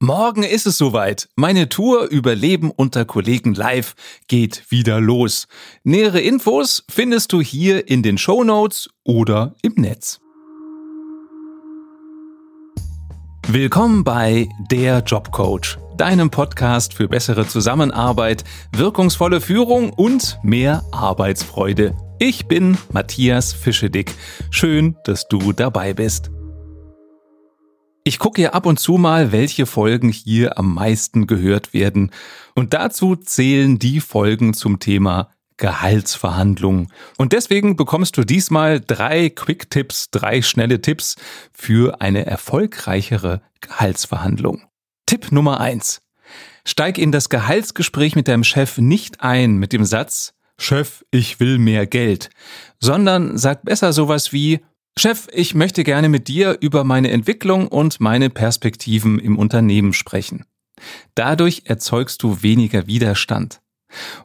Morgen ist es soweit. Meine Tour Überleben unter Kollegen live geht wieder los. Nähere Infos findest du hier in den Show Notes oder im Netz. Willkommen bei Der Jobcoach, deinem Podcast für bessere Zusammenarbeit, wirkungsvolle Führung und mehr Arbeitsfreude. Ich bin Matthias Fischedick. Schön, dass du dabei bist. Ich gucke ja ab und zu mal, welche Folgen hier am meisten gehört werden. Und dazu zählen die Folgen zum Thema Gehaltsverhandlungen. Und deswegen bekommst du diesmal drei Quick-Tipps, drei schnelle Tipps für eine erfolgreichere Gehaltsverhandlung. Tipp Nummer eins: Steig in das Gehaltsgespräch mit deinem Chef nicht ein mit dem Satz, Chef, ich will mehr Geld, sondern sag besser sowas wie, Chef, ich möchte gerne mit dir über meine Entwicklung und meine Perspektiven im Unternehmen sprechen. Dadurch erzeugst du weniger Widerstand.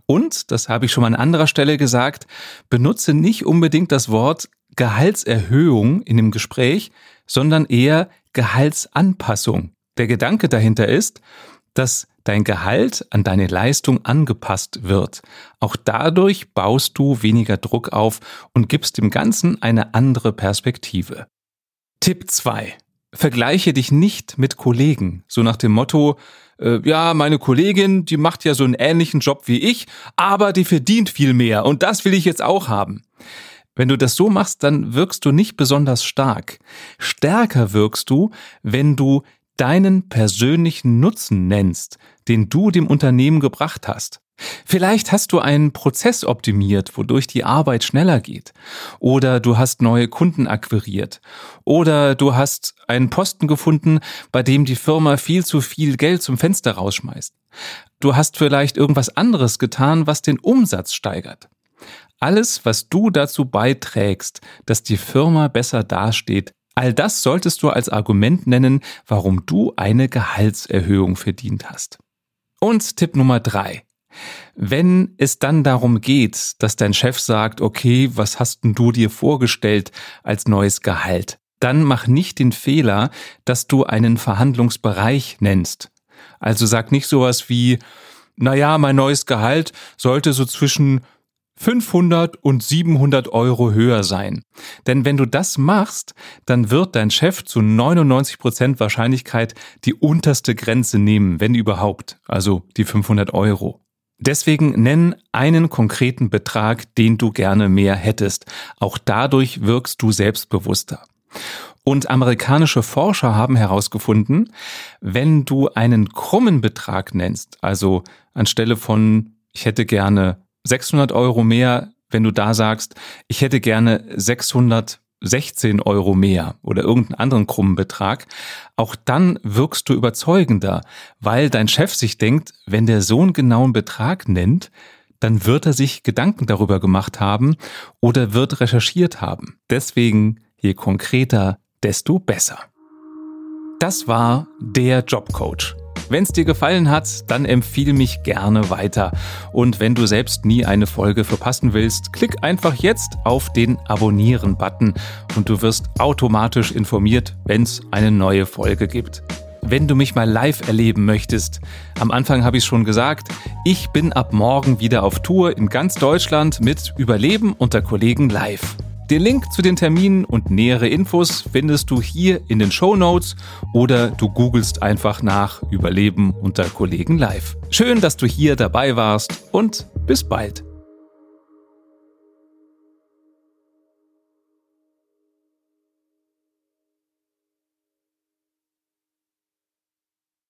Und, das habe ich schon mal an anderer Stelle gesagt, benutze nicht unbedingt das Wort Gehaltserhöhung in dem Gespräch, sondern eher Gehaltsanpassung. Der Gedanke dahinter ist, dass dein Gehalt an deine Leistung angepasst wird. Auch dadurch baust du weniger Druck auf und gibst dem Ganzen eine andere Perspektive. Tipp 2. Vergleiche dich nicht mit Kollegen, so nach dem Motto, äh, ja, meine Kollegin, die macht ja so einen ähnlichen Job wie ich, aber die verdient viel mehr und das will ich jetzt auch haben. Wenn du das so machst, dann wirkst du nicht besonders stark. Stärker wirkst du, wenn du deinen persönlichen Nutzen nennst, den du dem Unternehmen gebracht hast. Vielleicht hast du einen Prozess optimiert, wodurch die Arbeit schneller geht. Oder du hast neue Kunden akquiriert. Oder du hast einen Posten gefunden, bei dem die Firma viel zu viel Geld zum Fenster rausschmeißt. Du hast vielleicht irgendwas anderes getan, was den Umsatz steigert. Alles, was du dazu beiträgst, dass die Firma besser dasteht, All das solltest du als Argument nennen, warum du eine Gehaltserhöhung verdient hast. Und Tipp Nummer drei. Wenn es dann darum geht, dass dein Chef sagt, okay, was hast denn du dir vorgestellt als neues Gehalt? Dann mach nicht den Fehler, dass du einen Verhandlungsbereich nennst. Also sag nicht sowas wie, naja, mein neues Gehalt sollte so zwischen 500 und 700 Euro höher sein. Denn wenn du das machst, dann wird dein Chef zu 99 Prozent Wahrscheinlichkeit die unterste Grenze nehmen, wenn überhaupt, also die 500 Euro. Deswegen nenn einen konkreten Betrag, den du gerne mehr hättest. Auch dadurch wirkst du selbstbewusster. Und amerikanische Forscher haben herausgefunden, wenn du einen krummen Betrag nennst, also anstelle von ich hätte gerne 600 Euro mehr, wenn du da sagst, ich hätte gerne 616 Euro mehr oder irgendeinen anderen krummen Betrag, auch dann wirkst du überzeugender, weil dein Chef sich denkt, wenn der so einen genauen Betrag nennt, dann wird er sich Gedanken darüber gemacht haben oder wird recherchiert haben. Deswegen, je konkreter, desto besser. Das war der Jobcoach. Wenn es dir gefallen hat, dann empfiehl mich gerne weiter. Und wenn du selbst nie eine Folge verpassen willst, klick einfach jetzt auf den Abonnieren-Button und du wirst automatisch informiert, wenn es eine neue Folge gibt. Wenn du mich mal live erleben möchtest, am Anfang habe ich schon gesagt, ich bin ab morgen wieder auf Tour in ganz Deutschland mit Überleben unter Kollegen live. Den Link zu den Terminen und nähere Infos findest du hier in den Show Notes oder du googelst einfach nach Überleben unter Kollegen live. Schön, dass du hier dabei warst und bis bald.